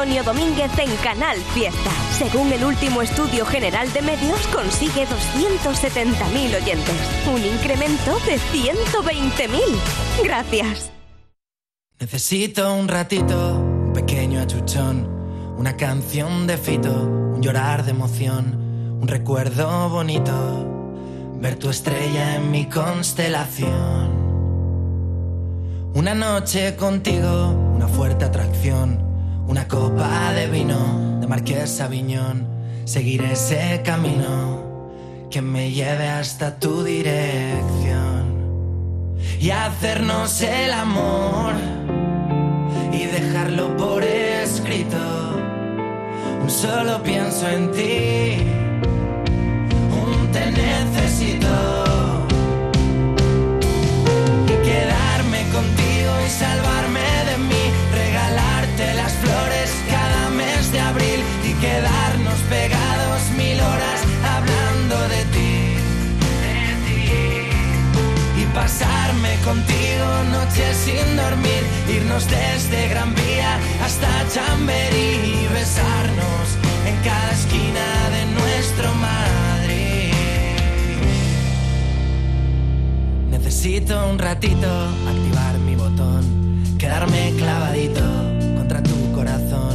Antonio Domínguez en Canal Fiesta. Según el último estudio general de medios, consigue 270.000 oyentes. Un incremento de 120.000. Gracias. Necesito un ratito, un pequeño achuchón, una canción de fito, un llorar de emoción, un recuerdo bonito, ver tu estrella en mi constelación. Una noche contigo, una fuerte atracción, una copa de vino de Marqués Aviñón, seguir ese camino que me lleve hasta tu dirección y hacernos el amor y dejarlo por escrito. Un solo pienso en ti, un te necesito. Pasarme contigo noches sin dormir, irnos desde Gran Vía hasta Chamberí y besarnos en cada esquina de nuestro Madrid. Necesito un ratito activar mi botón, quedarme clavadito contra tu corazón,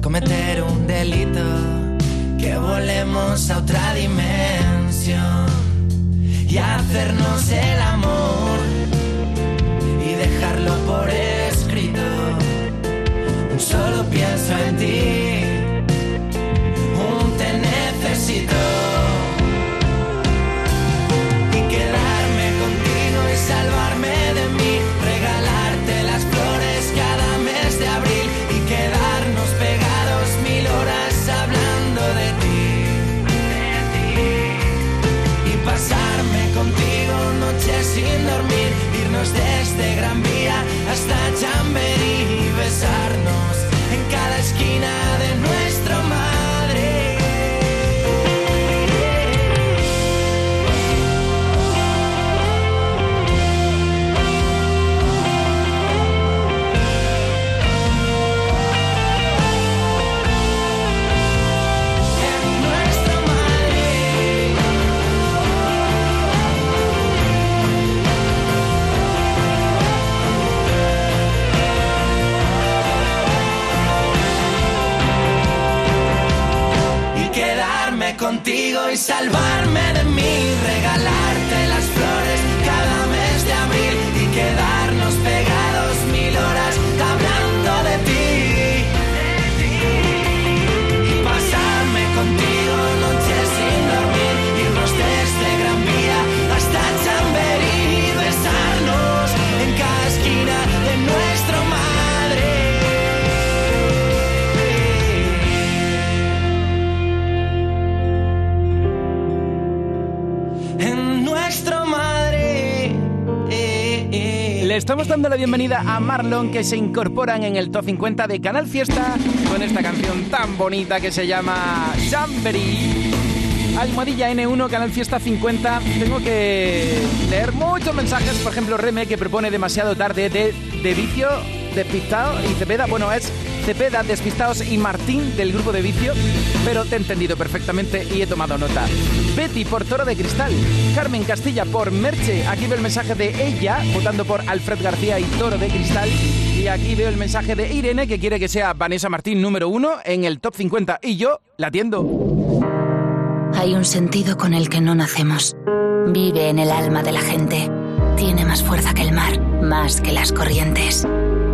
cometer un delito, que volemos a otra dimensión y hacernos el amor y dejarlo por escrito. Solo pienso en ti, un te necesito. Dando la bienvenida a Marlon que se incorporan en el top 50 de Canal Fiesta con esta canción tan bonita que se llama Jamboree. Almohadilla N1, Canal Fiesta 50. Tengo que leer muchos mensajes. Por ejemplo, Reme, que propone demasiado tarde de, de vicio, despistado y Cepeda. Bueno, es Cepeda, Despistados y Martín del grupo de vicio. Pero te he entendido perfectamente y he tomado nota. Betty por Toro de Cristal. Carmen Castilla por Merche. Aquí veo el mensaje de ella, votando por Alfred García y Toro de Cristal. Y aquí veo el mensaje de Irene, que quiere que sea Vanessa Martín número uno en el top 50. Y yo la atiendo. Hay un sentido con el que no nacemos. Vive en el alma de la gente. Tiene más fuerza que el mar, más que las corrientes.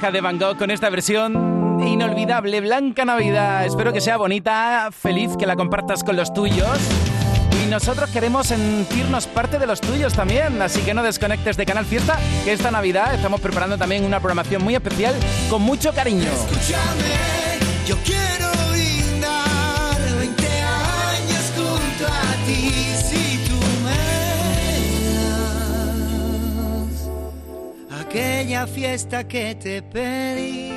De Van Gogh con esta versión inolvidable, Blanca Navidad. Espero que sea bonita, feliz, que la compartas con los tuyos. Y nosotros queremos sentirnos parte de los tuyos también, así que no desconectes de Canal Fiesta, que esta Navidad estamos preparando también una programación muy especial con mucho cariño. Escúchame, yo quiero brindar 20 años junto a ti. Si aquella fiesta que te pedí.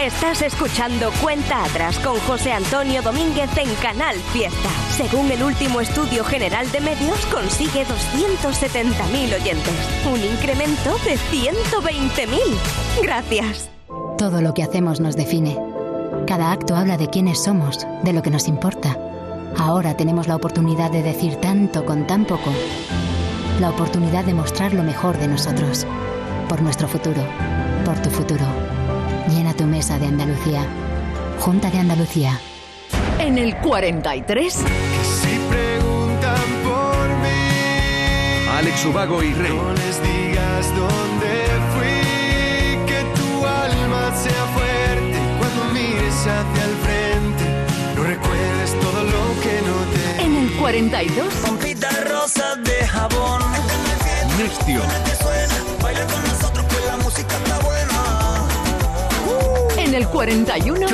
Estás escuchando Cuenta Atrás con José Antonio Domínguez en Canal Fiesta. Según el último estudio general de medios, consigue 270.000 oyentes. Un incremento de 120.000. Gracias. Todo lo que hacemos nos define. Cada acto habla de quiénes somos, de lo que nos importa. Ahora tenemos la oportunidad de decir tanto con tan poco. La oportunidad de mostrar lo mejor de nosotros. Por nuestro futuro. Por tu futuro. Llena tu mesa de Andalucía. Junta de Andalucía. En el 43. Si preguntan por mí, Alex Ubago y Rey. no les digas dónde fui. Que tu alma sea fuerte cuando mires hacia el frente. No recuerdes todo lo que no te. En el 42. Rosa de jabón. Nextio. Baila con nosotros, pues la música está buena. En el 41.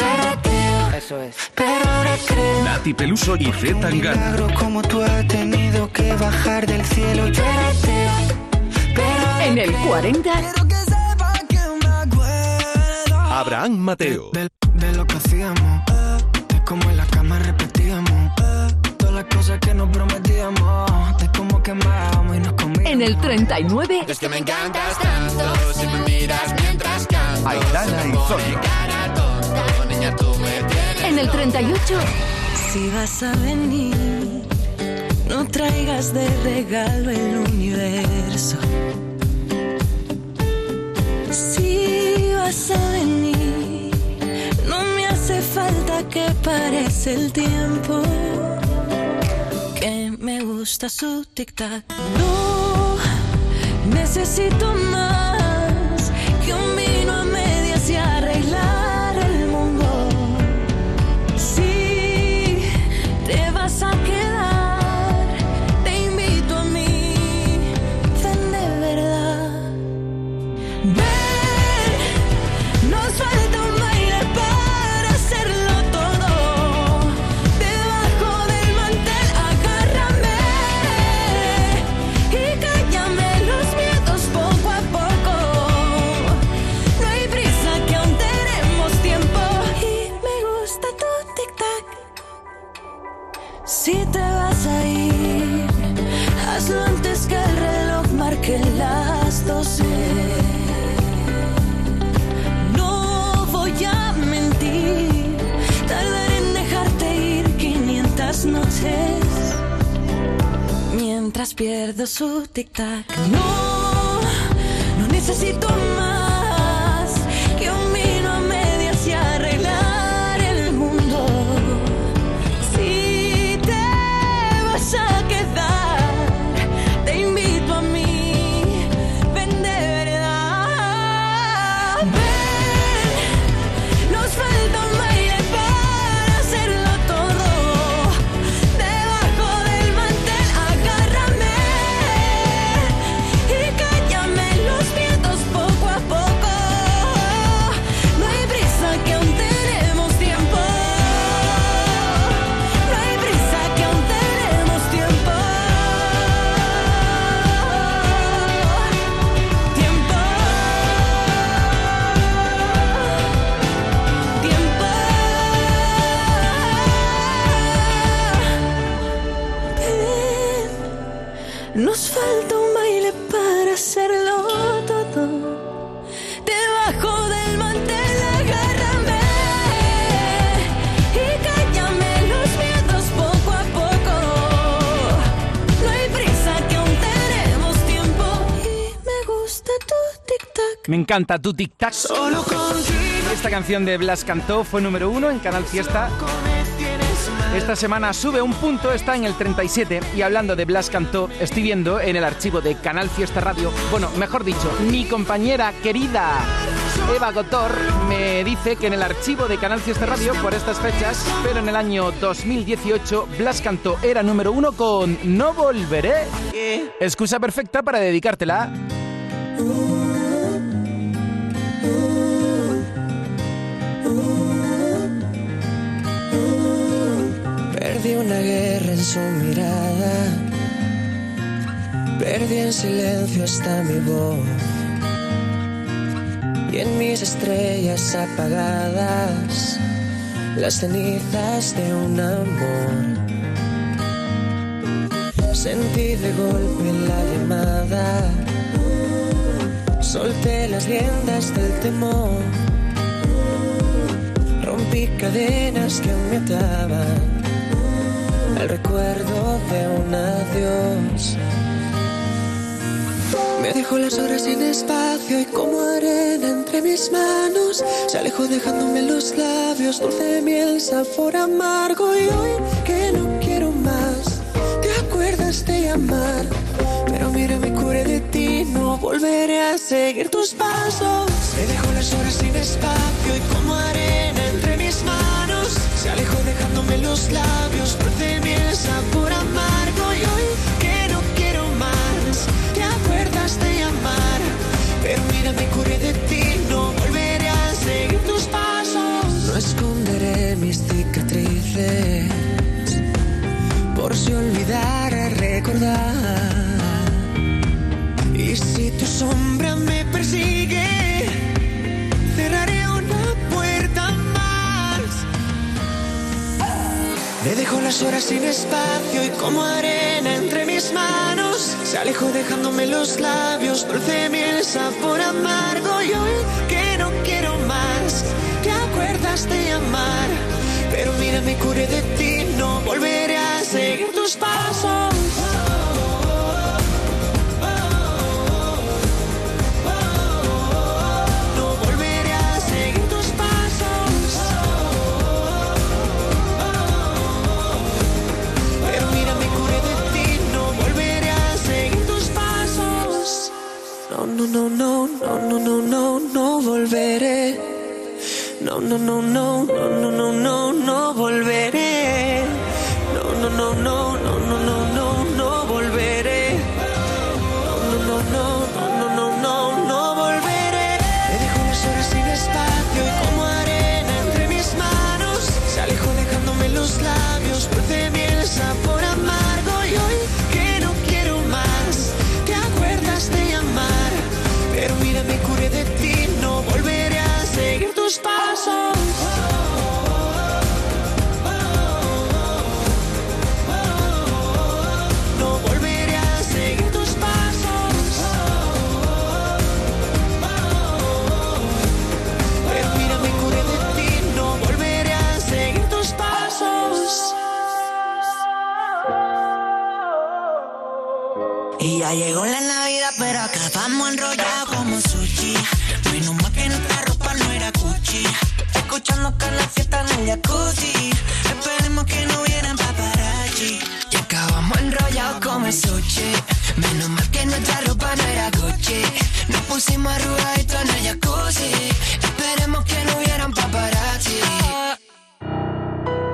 Pero ahora creo. Nati Peluso y Z Tangana. Como tú has tenido que bajar del cielo. Yo era pero En el 40. quiero que sepa que me acuerdo Abraham Mateo. de, de lo que hacíamos. De cómo en la cama repetíamos. Las cosas que nos prometíamos. De cómo quemábamos y nos comíamos. En el 39. Es que me encantas tanto. Si me miras mientras canto. Aitana y tonta, niña, tú me tienes. En el 38. Si vas a venir, no traigas de regalo el universo. Si vas a venir, no me hace falta que parece el tiempo. Gusta su. No necesito más pierdo su tic-tac. No, no necesito encanta tu tic-tac. Esta canción de Blas Cantó fue número uno en Canal Fiesta. Esta semana sube un punto, está en el 37 y hablando de Blas Cantó, estoy viendo en el archivo de Canal Fiesta Radio, bueno, mejor dicho, mi compañera querida Eva Gotor me dice que en el archivo de Canal Fiesta Radio por estas fechas, pero en el año 2018, Blas Cantó era número uno con No Volveré. Excusa perfecta para dedicártela. Una guerra en su mirada. Perdí en silencio hasta mi voz. Y en mis estrellas apagadas, las cenizas de un amor. Sentí de golpe la llamada. Solté las riendas del temor. Rompí cadenas que me ataban el recuerdo de un adiós. Me dejó las horas sin espacio y como arena entre mis manos se alejó dejándome los labios dulce miel, sabor amargo y hoy que no quiero más, te acuerdas de llamar, pero mira me curé de ti, no volveré a seguir tus pasos. Me dejó las horas sin espacio y como arena entre mis manos se alejó dejándome los labios sabor amargo y hoy que no quiero más, te acuerdas de llamar, pero mira me curé de ti, no volveré a seguir tus pasos. No esconderé mis cicatrices por si olvidara recordar. Y si tu sombra me persigue, Me dejó las horas sin espacio y como arena entre mis manos se alejó dejándome los labios dulce miel sabor amargo. Y hoy que no quiero más te acuerdas de llamar pero mira me curé de ti no volveré a seguir tus pasos No, no, no, no, no, no, no, no, volveré. No, no, no, no, no, no, no, no, no volveré. Ya llegó la Navidad, pero acabamos enrollados como sushi. Menos mal que nuestra ropa no era Gucci. Escuchando que la fiesta en el jacuzzi. Esperemos que no hubieran paparazzi. Y acabamos enrollados como sushi. Menos mal que nuestra ropa no era Gucci. Nos pusimos arrugaditos en el jacuzzi. Esperemos que no hubieran paparazzi.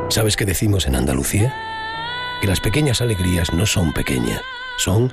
¿Sabes qué decimos en Andalucía? Que las pequeñas alegrías no son pequeñas, son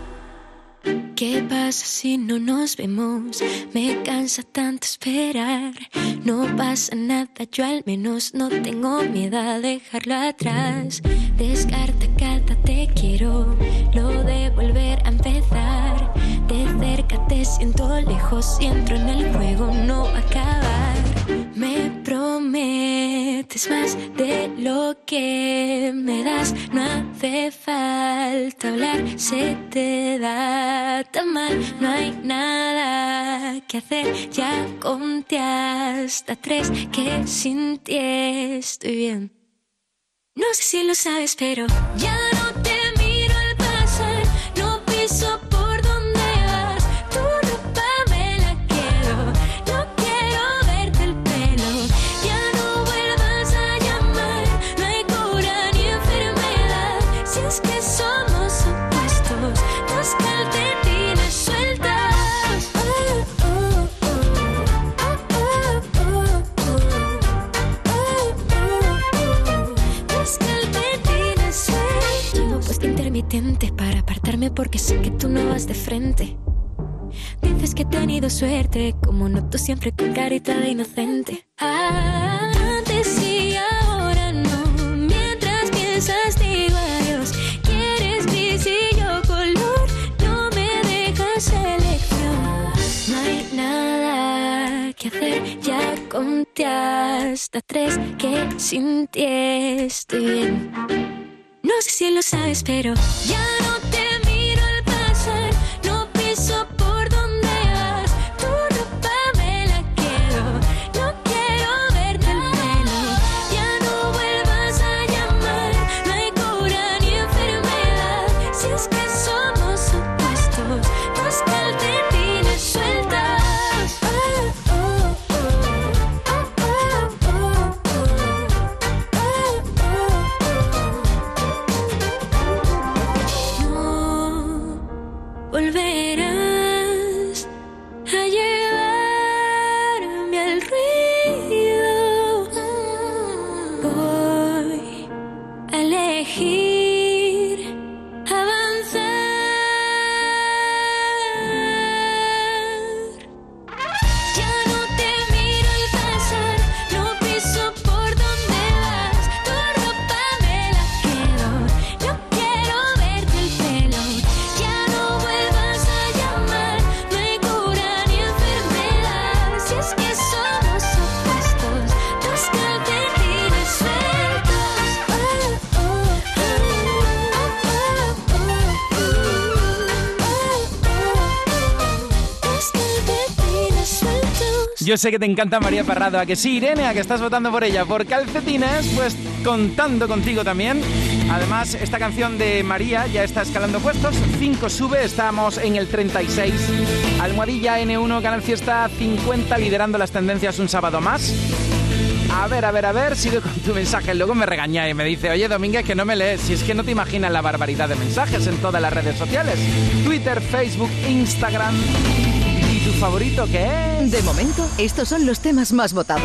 ¿Qué pasa si no nos vemos? Me cansa tanto esperar. No pasa nada, yo al menos no tengo miedo a dejarlo atrás. Descarta cada te quiero, lo de volver a empezar. De cerca te siento lejos y entro en el juego, no va a acabar. Me prometes más de lo que me das, no hace falta hablar se te da tan mal. No hay nada que hacer. Ya conté hasta tres que sin ti estoy bien. No sé si lo sabes, pero ya no intermitente para apartarme porque sé que tú no vas de frente. Dices que he tenido suerte, como no tú siempre con carita de inocente. Antes y ahora no, mientras piensas digo adiós. Quieres gris y yo color, no me dejas elección. No hay nada que hacer, ya conté hasta tres que sin ti estoy bien. No sé si lo sabes, pero Yo sé que te encanta María Parrado, a que sí, Irene, a que estás votando por ella, por calcetines, pues contando contigo también. Además, esta canción de María ya está escalando puestos, 5 sube, estamos en el 36. Almohadilla N1, Canal Fiesta 50, liderando las tendencias un sábado más. A ver, a ver, a ver, sigue con tu mensaje. Luego me regaña y me dice, oye Domínguez, que no me lees. Si es que no te imaginas la barbaridad de mensajes en todas las redes sociales. Twitter, Facebook, Instagram. ¿Y tu favorito qué es? De momento, estos son los temas más votados.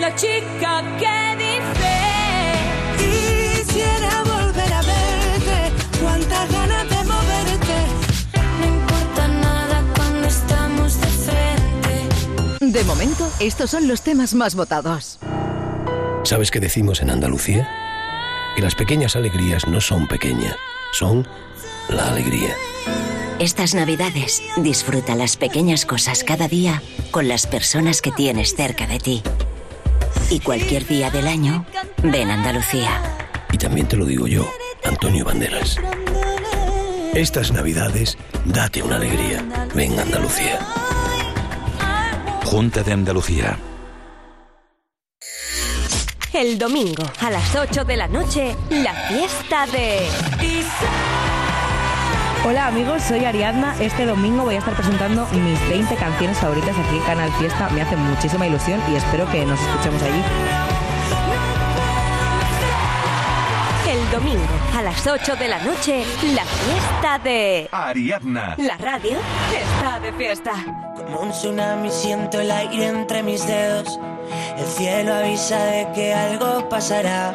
La chica que dice Quisiera volver a verte Cuántas ganas de moverte No importa nada cuando estamos de frente. De momento, estos son los temas más votados. ¿Sabes qué decimos en Andalucía? Que las pequeñas alegrías no son pequeñas, son la alegría. Estas navidades disfruta las pequeñas cosas cada día con las personas que tienes cerca de ti. Y cualquier día del año, ven a Andalucía. Y también te lo digo yo, Antonio Banderas. Estas navidades, date una alegría. Ven a Andalucía. Junta de Andalucía. El domingo a las 8 de la noche, la fiesta de... Hola amigos, soy Ariadna. Este domingo voy a estar presentando mis 20 canciones favoritas aquí en Canal Fiesta. Me hace muchísima ilusión y espero que nos escuchemos allí. El domingo a las 8 de la noche, la fiesta de... Ariadna. La radio está de fiesta. Como un tsunami siento el aire entre mis dedos. El cielo avisa de que algo pasará.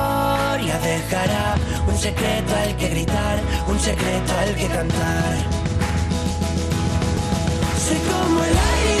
de dejará un secreto al que gritar, un secreto al que cantar. Soy como el aire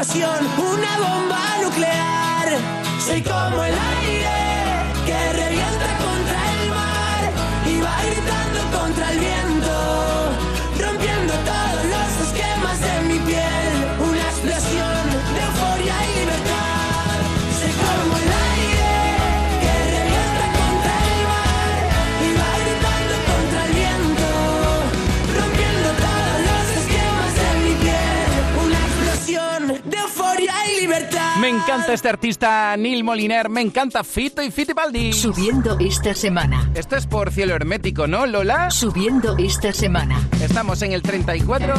una bomba nuclear. Soy como el aire que encanta este artista Neil Moliner, me encanta Fito y Fitipaldi. Subiendo esta semana. Esto es por cielo hermético, ¿no, Lola? Subiendo esta semana. Estamos en el 34.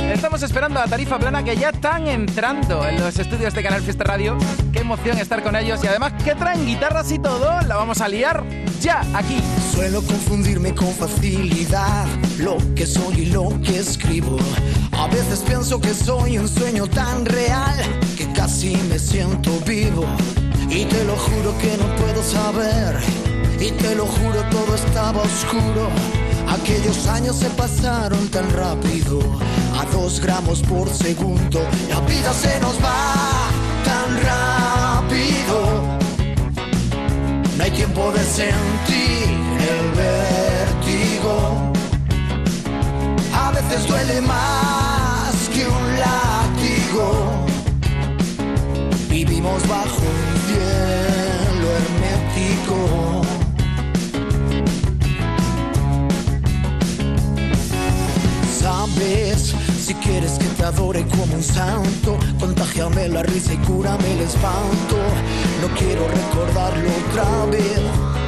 Estamos esperando a Tarifa Plana que ya están entrando en los estudios de Canal Fiesta Radio. Qué emoción estar con ellos y además que traen guitarras y todo. La vamos a liar ya aquí. Suelo confundirme con facilidad lo que soy y lo que escribo. A veces pienso que soy un sueño tan real que casi me siento vivo. Y te lo juro que no puedo saber. Y te lo juro todo estaba oscuro. Aquellos años se pasaron tan rápido, a dos gramos por segundo. La vida se nos va tan rápido. No hay tiempo de sentir el vértigo. A veces duele más que un látigo. Vivimos bajo un cielo hermético. Sabes, si quieres que te adore como un santo, contagiame la risa y cúrame el espanto. No quiero recordarlo otra vez.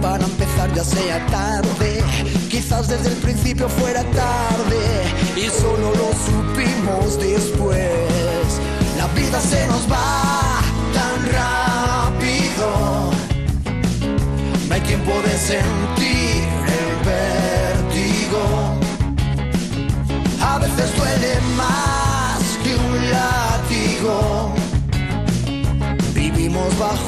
Para empezar ya sea tarde. Quizás desde el principio fuera tarde y solo lo supimos después. La vida se nos va tan rápido. No hay tiempo de sentir el vértigo. A veces duele más que un látigo. Vivimos bajo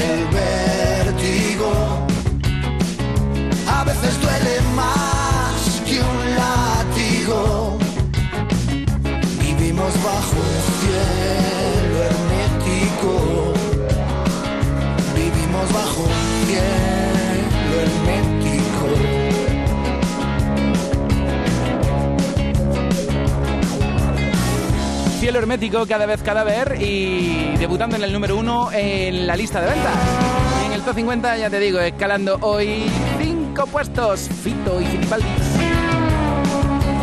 el vértigo. A veces duele más Cielo hermético, cada vez cadáver y debutando en el número uno en la lista de ventas. En el top 50, ya te digo, escalando hoy cinco puestos. Fito y Filipaldi.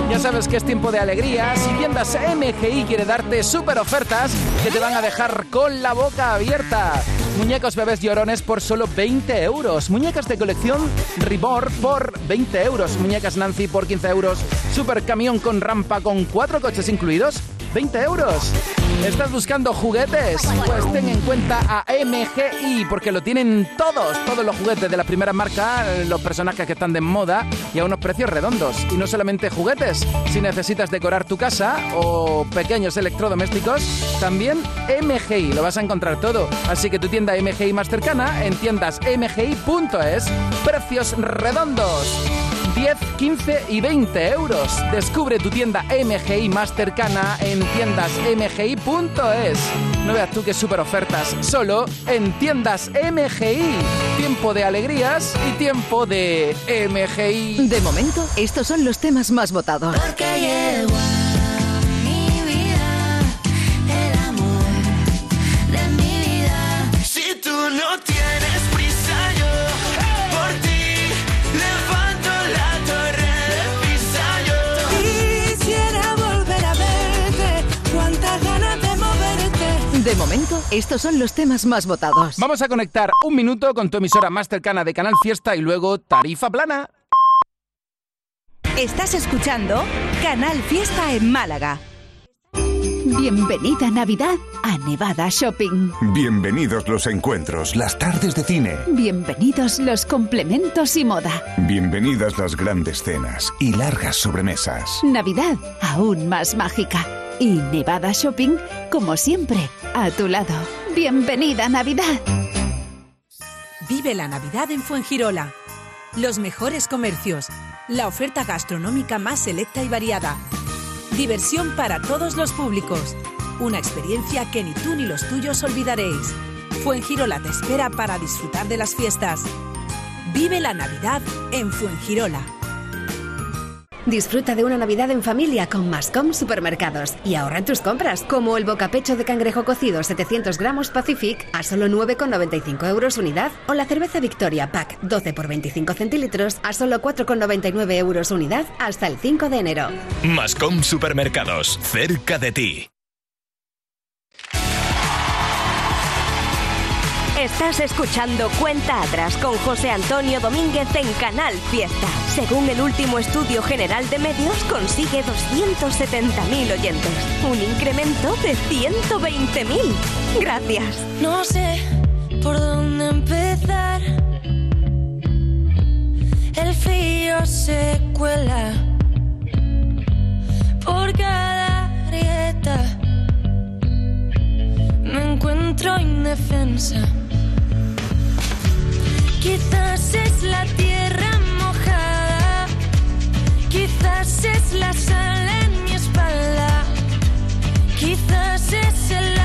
Ya sabes que es tiempo de alegría. Si tiendas MGI quiere darte super ofertas que te van a dejar con la boca abierta. Muñecos bebés llorones por solo 20 euros. Muñecas de colección Ribor por 20 euros. Muñecas Nancy por 15 euros. Super camión con rampa con cuatro coches incluidos. 20 euros. ¿Estás buscando juguetes? Pues ten en cuenta a MGI, porque lo tienen todos, todos los juguetes de la primera marca, los personajes que están de moda y a unos precios redondos. Y no solamente juguetes, si necesitas decorar tu casa o pequeños electrodomésticos, también MGI, lo vas a encontrar todo. Así que tu tienda MGI más cercana en tiendas mgi.es, precios redondos. 10, 15 y 20 euros. Descubre tu tienda MGI más cercana en tiendasmgi.es. No veas tú qué super ofertas, solo en tiendas MGI. Tiempo de alegrías y tiempo de MGI. De momento, estos son los temas más votados. Porque llegó a mi vida el amor de mi vida. Si tú no tienes De momento, estos son los temas más votados. Vamos a conectar un minuto con tu emisora más cercana de Canal Fiesta y luego tarifa plana. Estás escuchando Canal Fiesta en Málaga. Bienvenida Navidad a Nevada Shopping. Bienvenidos los encuentros, las tardes de cine. Bienvenidos los complementos y moda. Bienvenidas las grandes cenas y largas sobremesas. Navidad aún más mágica. Y Nevada Shopping, como siempre, a tu lado. Bienvenida Navidad. Vive la Navidad en Fuengirola. Los mejores comercios, la oferta gastronómica más selecta y variada. Diversión para todos los públicos. Una experiencia que ni tú ni los tuyos olvidaréis. Fuengirola te espera para disfrutar de las fiestas. Vive la Navidad en Fuengirola. Disfruta de una Navidad en familia con Mascom Supermercados y ahorra en tus compras, como el bocapecho de cangrejo cocido 700 gramos Pacific a solo 9,95 euros unidad o la cerveza Victoria Pack 12 por 25 centilitros a solo 4,99 euros unidad hasta el 5 de enero. Mascom Supermercados, cerca de ti. Estás escuchando Cuenta Atrás con José Antonio Domínguez en Canal Fiesta. Según el último estudio general de medios, consigue 270.000 oyentes. Un incremento de 120.000. Gracias. No sé por dónde empezar. El frío se cuela por cada grieta. Me encuentro indefensa. Quizás es la tierra mojada. Quizás es la sal en mi espalda. Quizás es el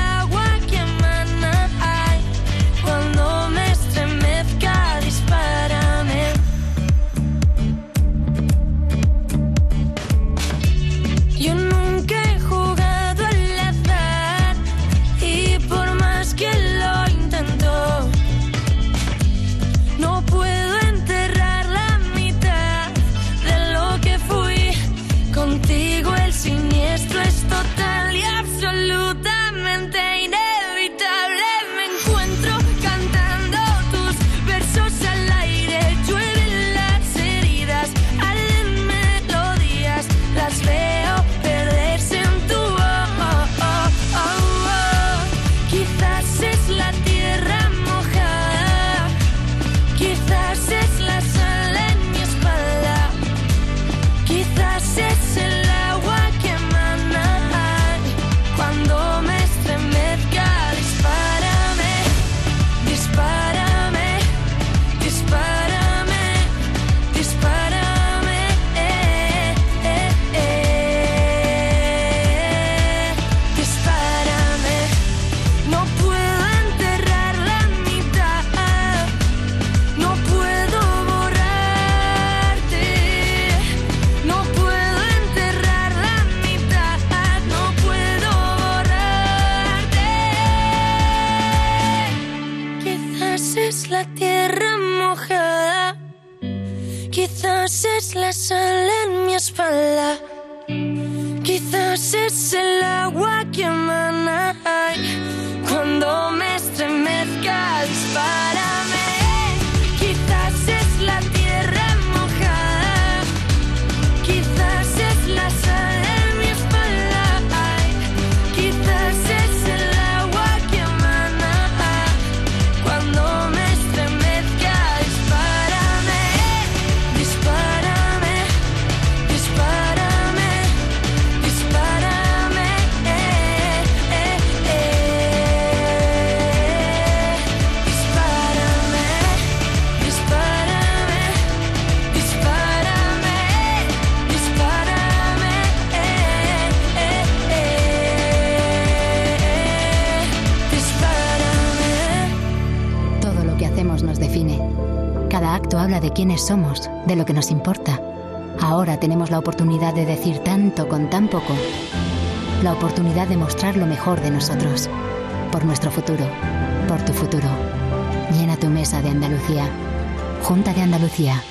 quiénes somos, de lo que nos importa. Ahora tenemos la oportunidad de decir tanto con tan poco. La oportunidad de mostrar lo mejor de nosotros. Por nuestro futuro. Por tu futuro. Llena tu mesa de Andalucía. Junta de Andalucía.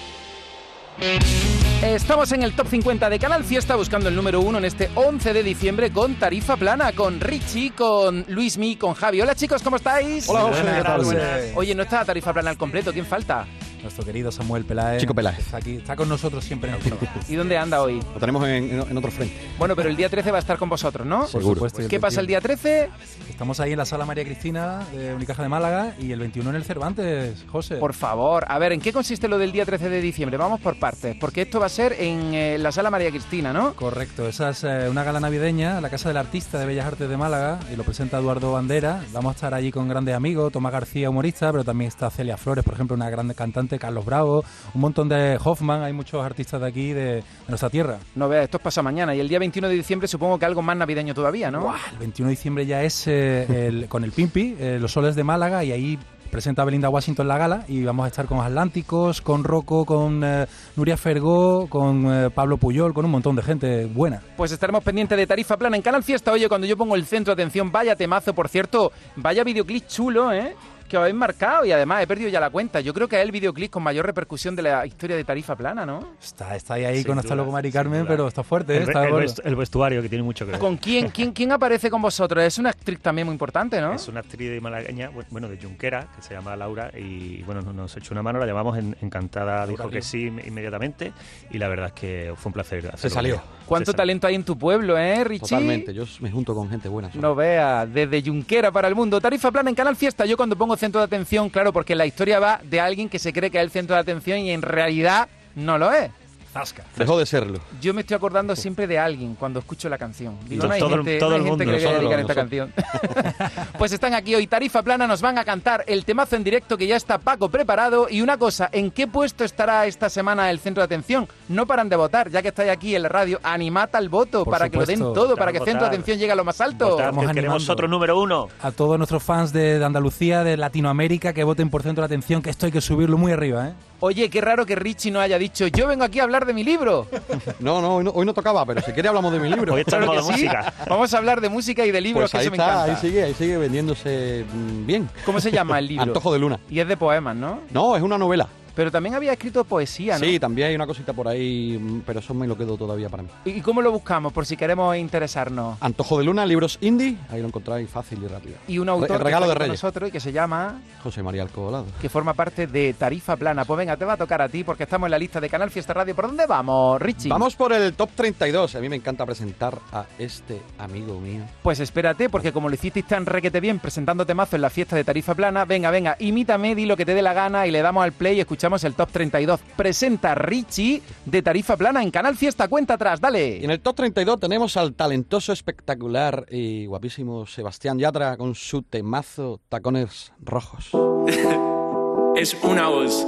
Estamos en el top 50 de Canal Fiesta buscando el número uno en este 11 de diciembre con Tarifa Plana, con Richie, con Luismi, con Javi. Hola chicos, ¿cómo estáis? Hola, José. Oye, no está Tarifa Plana al completo, ¿quién falta? Nuestro querido Samuel Peláez. Chico Peláez. Está aquí, está con nosotros siempre en el programa. ¿Y dónde anda hoy? Lo tenemos en, otro frente. Bueno, pero el día 13 va a estar con vosotros, ¿no? Por Seguro. supuesto, ¿Qué pasa el día 13? Estamos ahí en la sala María Cristina de Unicaja de Málaga y el 21 en el Cervantes, José. Por favor, a ver, ¿en qué consiste lo del día 13 de diciembre? Vamos por partes, porque esto va a ser en eh, la sala María Cristina, ¿no? Correcto, esa es eh, una gala navideña, la Casa del Artista de Bellas Artes de Málaga, y lo presenta Eduardo Bandera. Vamos a estar allí con grandes amigos, Tomás García, humorista, pero también está Celia Flores, por ejemplo, una grande cantante, Carlos Bravo, un montón de Hoffman, hay muchos artistas de aquí, de, de nuestra tierra. No veas, esto pasa mañana y el día 21 de diciembre supongo que algo más navideño todavía, ¿no? El 21 de diciembre ya es eh, el- con el Pimpi, eh, los soles de Málaga, y ahí presenta Belinda Washington la gala y vamos a estar con Atlánticos, con Rocco, con eh, Nuria Fergó, con eh, Pablo Puyol, con un montón de gente buena. Pues estaremos pendientes de Tarifa Plana en Canal Fiesta. Oye, cuando yo pongo el centro de atención, vaya temazo, por cierto, vaya videoclip chulo, ¿eh? Que os habéis marcado y además he perdido ya la cuenta. Yo creo que es el videoclip con mayor repercusión de la historia de Tarifa Plana, ¿no? Está, está ahí, ahí Sin con Hasta duda, luego Mari Carmen, duda. pero está fuerte, ¿eh? El, está el el vestuario que tiene mucho que ver. ¿Con quién, quién, quién aparece con vosotros? Es una actriz también muy importante, ¿no? Es una actriz de malagueña, bu- bueno, de Junquera, que se llama Laura, y bueno, nos- echó una mano, la llamamos en- encantada, dijo que sí inme- inmediatamente, y la verdad es que fue un placer hacerlo. salió. ¿Cuánto talento hay en tu pueblo, eh, Richie? Totalmente. Yo me junto con gente buena. No veas, desde Junquera para el mundo. Tarifa plana en Canal Fiesta. Yo cuando pongo centro de atención, claro, porque la historia va de alguien que se cree que es el centro de atención y en realidad no lo es. Zasca. Dejó de serlo. Yo me estoy acordando siempre de alguien cuando escucho la canción. Digo, no hay todo el- gente, todo no hay gente mundo, que le dedicar esta canción. pues están aquí hoy Tarifa Plana, nos van a cantar el temazo en directo que ya está Paco preparado. Y una cosa, ¿en qué puesto estará esta semana el centro de atención? No paran de votar, ya que estáis aquí en la radio, animad al voto Por para que lo den supuesto. todo, para que el centro de atención llegue a lo más alto. Votar, Estamos que queremos otro número uno. A todos nuestros fans de, de Andalucía, de Latinoamérica, que voten por centro de atención, que esto hay que subirlo muy arriba, ¿eh? Oye, qué raro que Richie no haya dicho, yo vengo aquí a hablar de mi libro. No, no, hoy no, hoy no tocaba, pero si quiere hablamos de mi libro. Hoy Claro que sí. música. Vamos a hablar de música y de libros, Pues que ahí eso me está, encanta. ahí sigue, ahí sigue vendiéndose mm, bien. ¿Cómo se llama el libro? Antojo de luna. Y es de poemas, ¿no? No, es una novela. Pero también había escrito poesía, ¿no? Sí, también hay una cosita por ahí, mm, pero eso me lo quedo todavía para mí. ¿Y cómo lo buscamos por si queremos interesarnos? Antojo de luna, libros indie, ahí lo encontráis fácil y rápido. Y un Re- autor el que regalo está de con Reyes. nosotros y que se llama, José María Alcoholado. que forma parte de Tarifa Plana. Pues venga, te va a tocar a ti porque estamos en la lista de Canal Fiesta Radio. ¿Por dónde vamos, Richie? Vamos por el top 32. A mí me encanta presentar a este amigo mío. Pues espérate, porque como lo hicisteis tan requete bien presentándote mazo en la fiesta de Tarifa Plana, venga, venga, imítame, di lo que te dé la gana y le damos al play y escuchamos el top 32. Presenta Richie de Tarifa Plana en Canal Fiesta. Cuenta atrás, Y dale. en el top 32 tenemos al talentoso, espectacular y guapísimo Sebastián Yatra con su temazo Tacones Rojos. es una voz.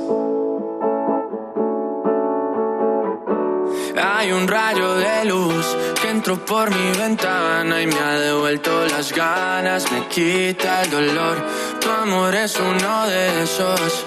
Hay un rayo de luz que entró por mi ventana y me ha devuelto las ganas, me quita el dolor. Tu amor es uno de esos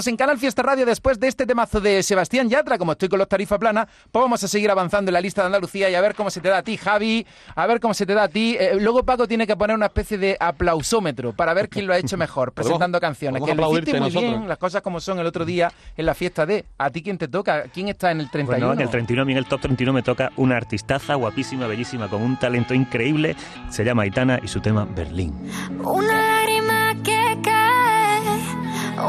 Estamos en Canal Fiesta Radio después de este temazo de Sebastián Yatra. Como estoy con los tarifa plana, pues vamos a seguir avanzando en la lista de Andalucía y a ver cómo se te da a ti, Javi. A ver cómo se te da a ti. Eh, luego Paco tiene que poner una especie de aplausómetro para ver quién lo ha hecho mejor presentando canciones. Que lo hiciste muy bien, las cosas como son el otro día en la fiesta de. ¿A ti quién te toca? ¿Quién está en el 31? Bueno, en el 31, a mí en el top 31 me toca una artistaza guapísima, bellísima, con un talento increíble. Se llama Aitana y su tema Berlín. Una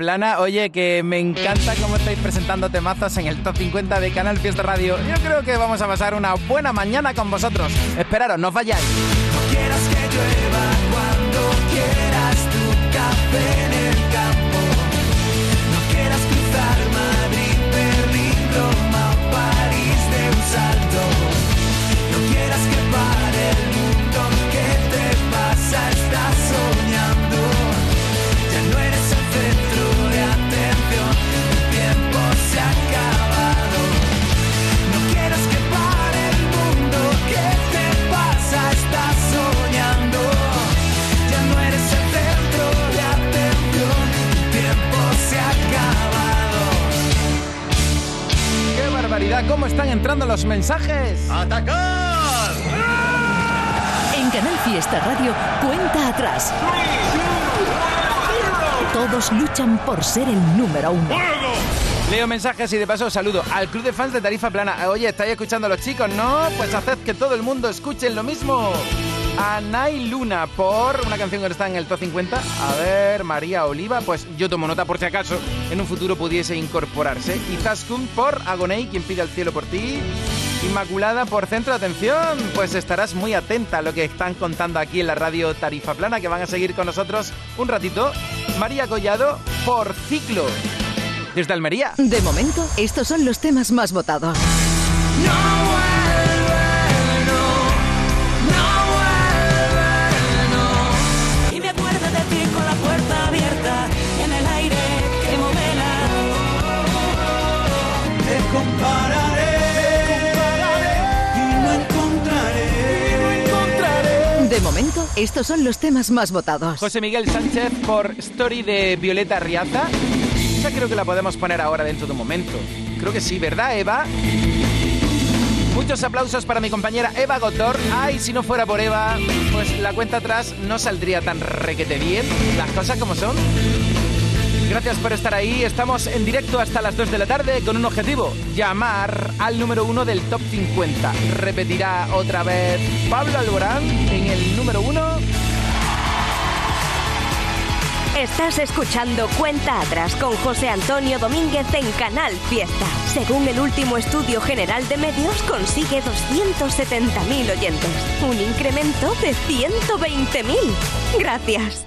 Plana, oye, que me encanta cómo estáis presentando temazos en el top 50 de Canal Fiesta Radio. Yo creo que vamos a pasar una buena mañana con vosotros. Esperaros, no tu café cómo están entrando los mensajes. ¡Atacar! En Canal Fiesta Radio, cuenta atrás. Todos luchan por ser el número uno. Leo mensajes y de paso saludo al club de fans de Tarifa Plana. Oye, ¿estáis escuchando a los chicos? No, pues haced que todo el mundo escuche lo mismo. Anay Luna por una canción que está en el top 50. A ver, María Oliva, pues yo tomo nota por si acaso en un futuro pudiese incorporarse. Y Zaskun por Agonei, quien pide al cielo por ti. Inmaculada por Centro de Atención, pues estarás muy atenta a lo que están contando aquí en la radio Tarifa Plana, que van a seguir con nosotros un ratito. María Collado por Ciclo, desde Almería. De momento, estos son los temas más votados. Y De momento, estos son los temas más votados. José Miguel Sánchez por Story de Violeta Riaza. Esa creo que la podemos poner ahora dentro de un momento. Creo que sí, ¿verdad, Eva? Muchos aplausos para mi compañera Eva Gotor. Ay, si no fuera por Eva, pues la cuenta atrás no saldría tan requete bien. Las cosas como son. Gracias por estar ahí. Estamos en directo hasta las 2 de la tarde con un objetivo: llamar al número uno del top 50. Repetirá otra vez Pablo Alborán en el número uno. Estás escuchando Cuenta Atrás con José Antonio Domínguez en Canal Fiesta. Según el último estudio general de medios, consigue 270.000 oyentes. Un incremento de 120.000. Gracias.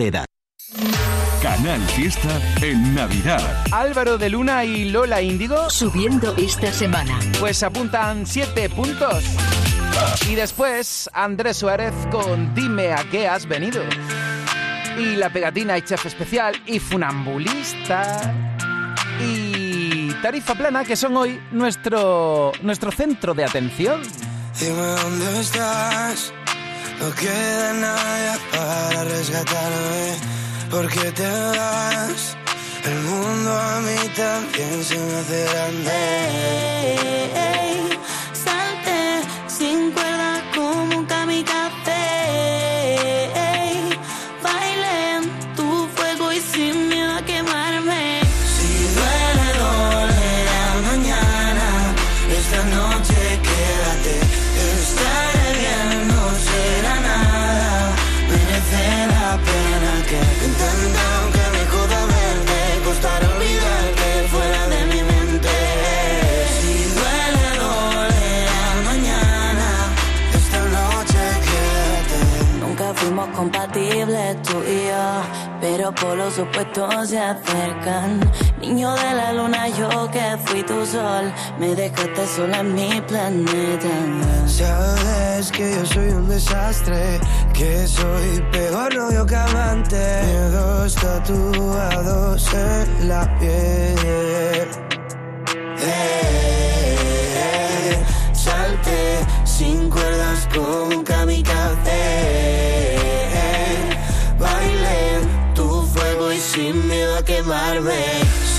edad. Canal Fiesta en Navidad. Álvaro de Luna y Lola Índigo Subiendo esta semana. pues apuntan 7 puntos. Y después Andrés Suárez con Dime a qué has venido. Y la pegatina y chef especial y funambulista. Y tarifa plana que son hoy nuestro, nuestro centro de atención. Dime dónde estás. No queda nada para rescatarme. ¿Por qué te vas? El mundo a mí también se me hace grande. Ey, salte pero por los supuestos se acercan. Niño de la luna, yo que fui tu sol, me dejaste sola en mi planeta. Sabes que yo soy un desastre, que soy peor novio que amante. Miedos tatuados en la piel. Eh, salte sin cuerdas con un kamikaze. Sin miedo a quemarme.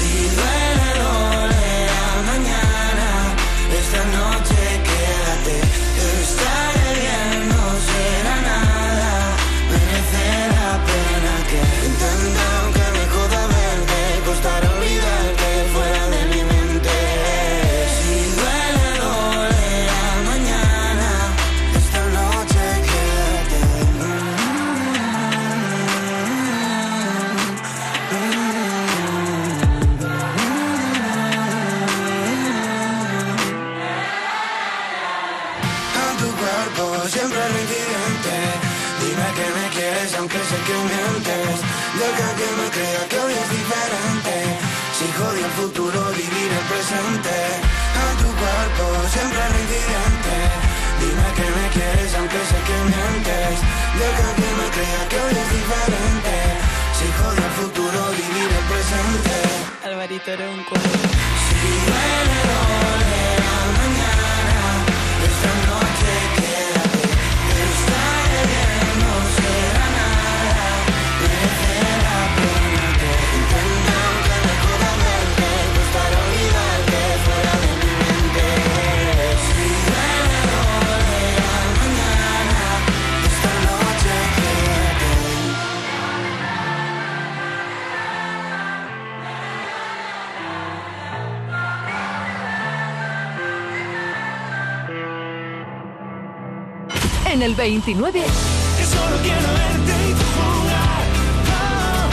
29. Que solo quiero verte y jugar. Oh.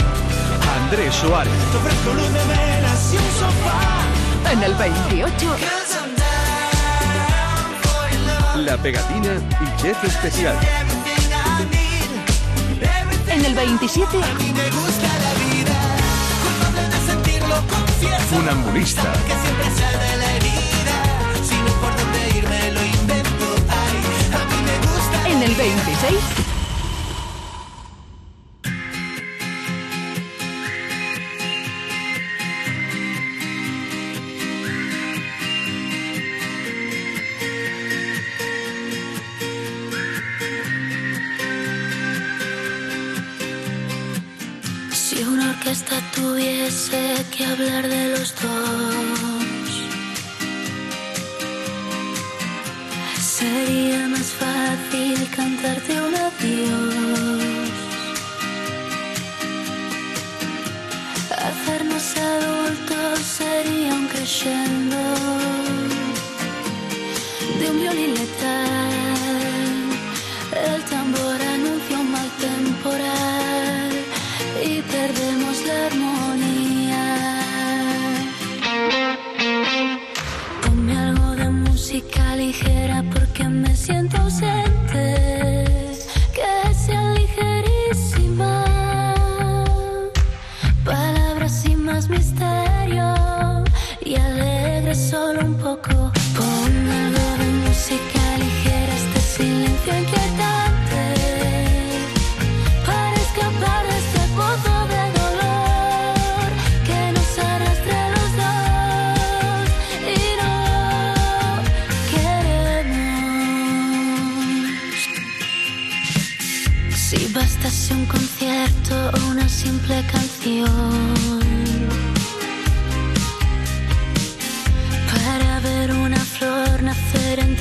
Ah. Andrés Suárez. Te ofrezco luz de velas y un sofá. En el 28. La pegatina y Jeff especial. En el 27. A mí me gusta la vida. Con de sentirlo, confieso. Un ambulista. Que siempre sale la 26. Si una orquesta tuviese que hablar de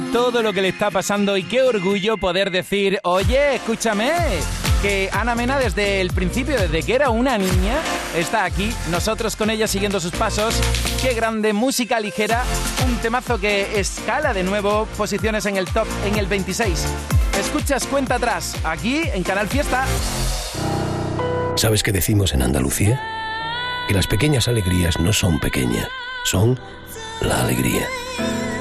Todo lo que le está pasando y qué orgullo poder decir, oye, escúchame, que Ana Mena desde el principio, desde que era una niña, está aquí, nosotros con ella siguiendo sus pasos. Qué grande música ligera, un temazo que escala de nuevo posiciones en el top, en el 26. Escuchas cuenta atrás, aquí en Canal Fiesta. ¿Sabes qué decimos en Andalucía? Que las pequeñas alegrías no son pequeñas, son la alegría.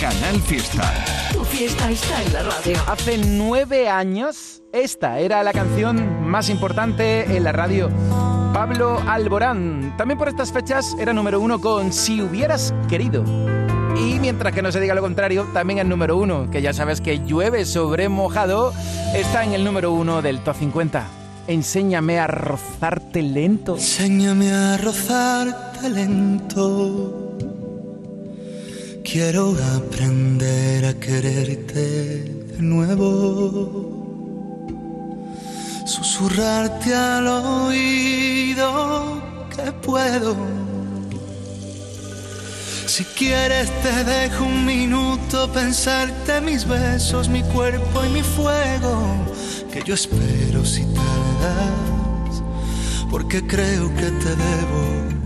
Canal Fiesta. Tu fiesta está en la radio. Hace nueve años, esta era la canción más importante en la radio. Pablo Alborán. También por estas fechas era número uno con Si hubieras querido. Y mientras que no se diga lo contrario, también el número uno, que ya sabes que llueve sobre mojado, está en el número uno del Top 50. Enséñame a rozarte lento. Enséñame a rozarte lento. Quiero aprender a quererte de nuevo. Susurrarte al oído que puedo. Si quieres te dejo un minuto pensarte mis besos, mi cuerpo y mi fuego. Que yo espero si tardas, porque creo que te debo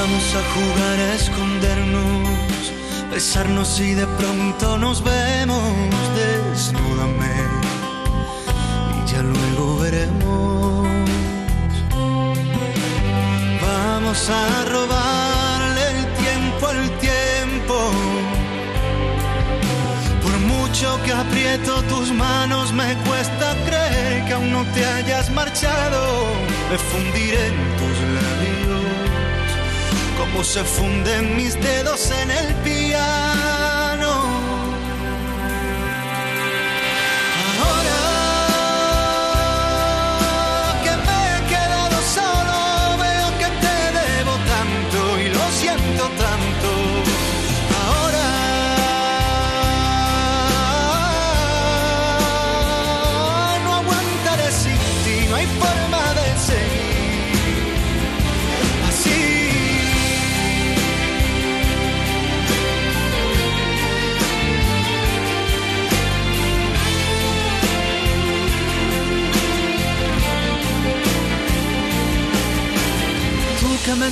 Vamos a jugar a escondernos, besarnos y de pronto nos vemos. Desnúdame y ya luego veremos. Vamos a robarle aprieto tus manos, me cuesta creer que aún no te hayas marchado. Me fundiré en tus labios como se funden mis dedos en el piano.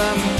siento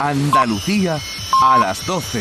Andalucía a las 12.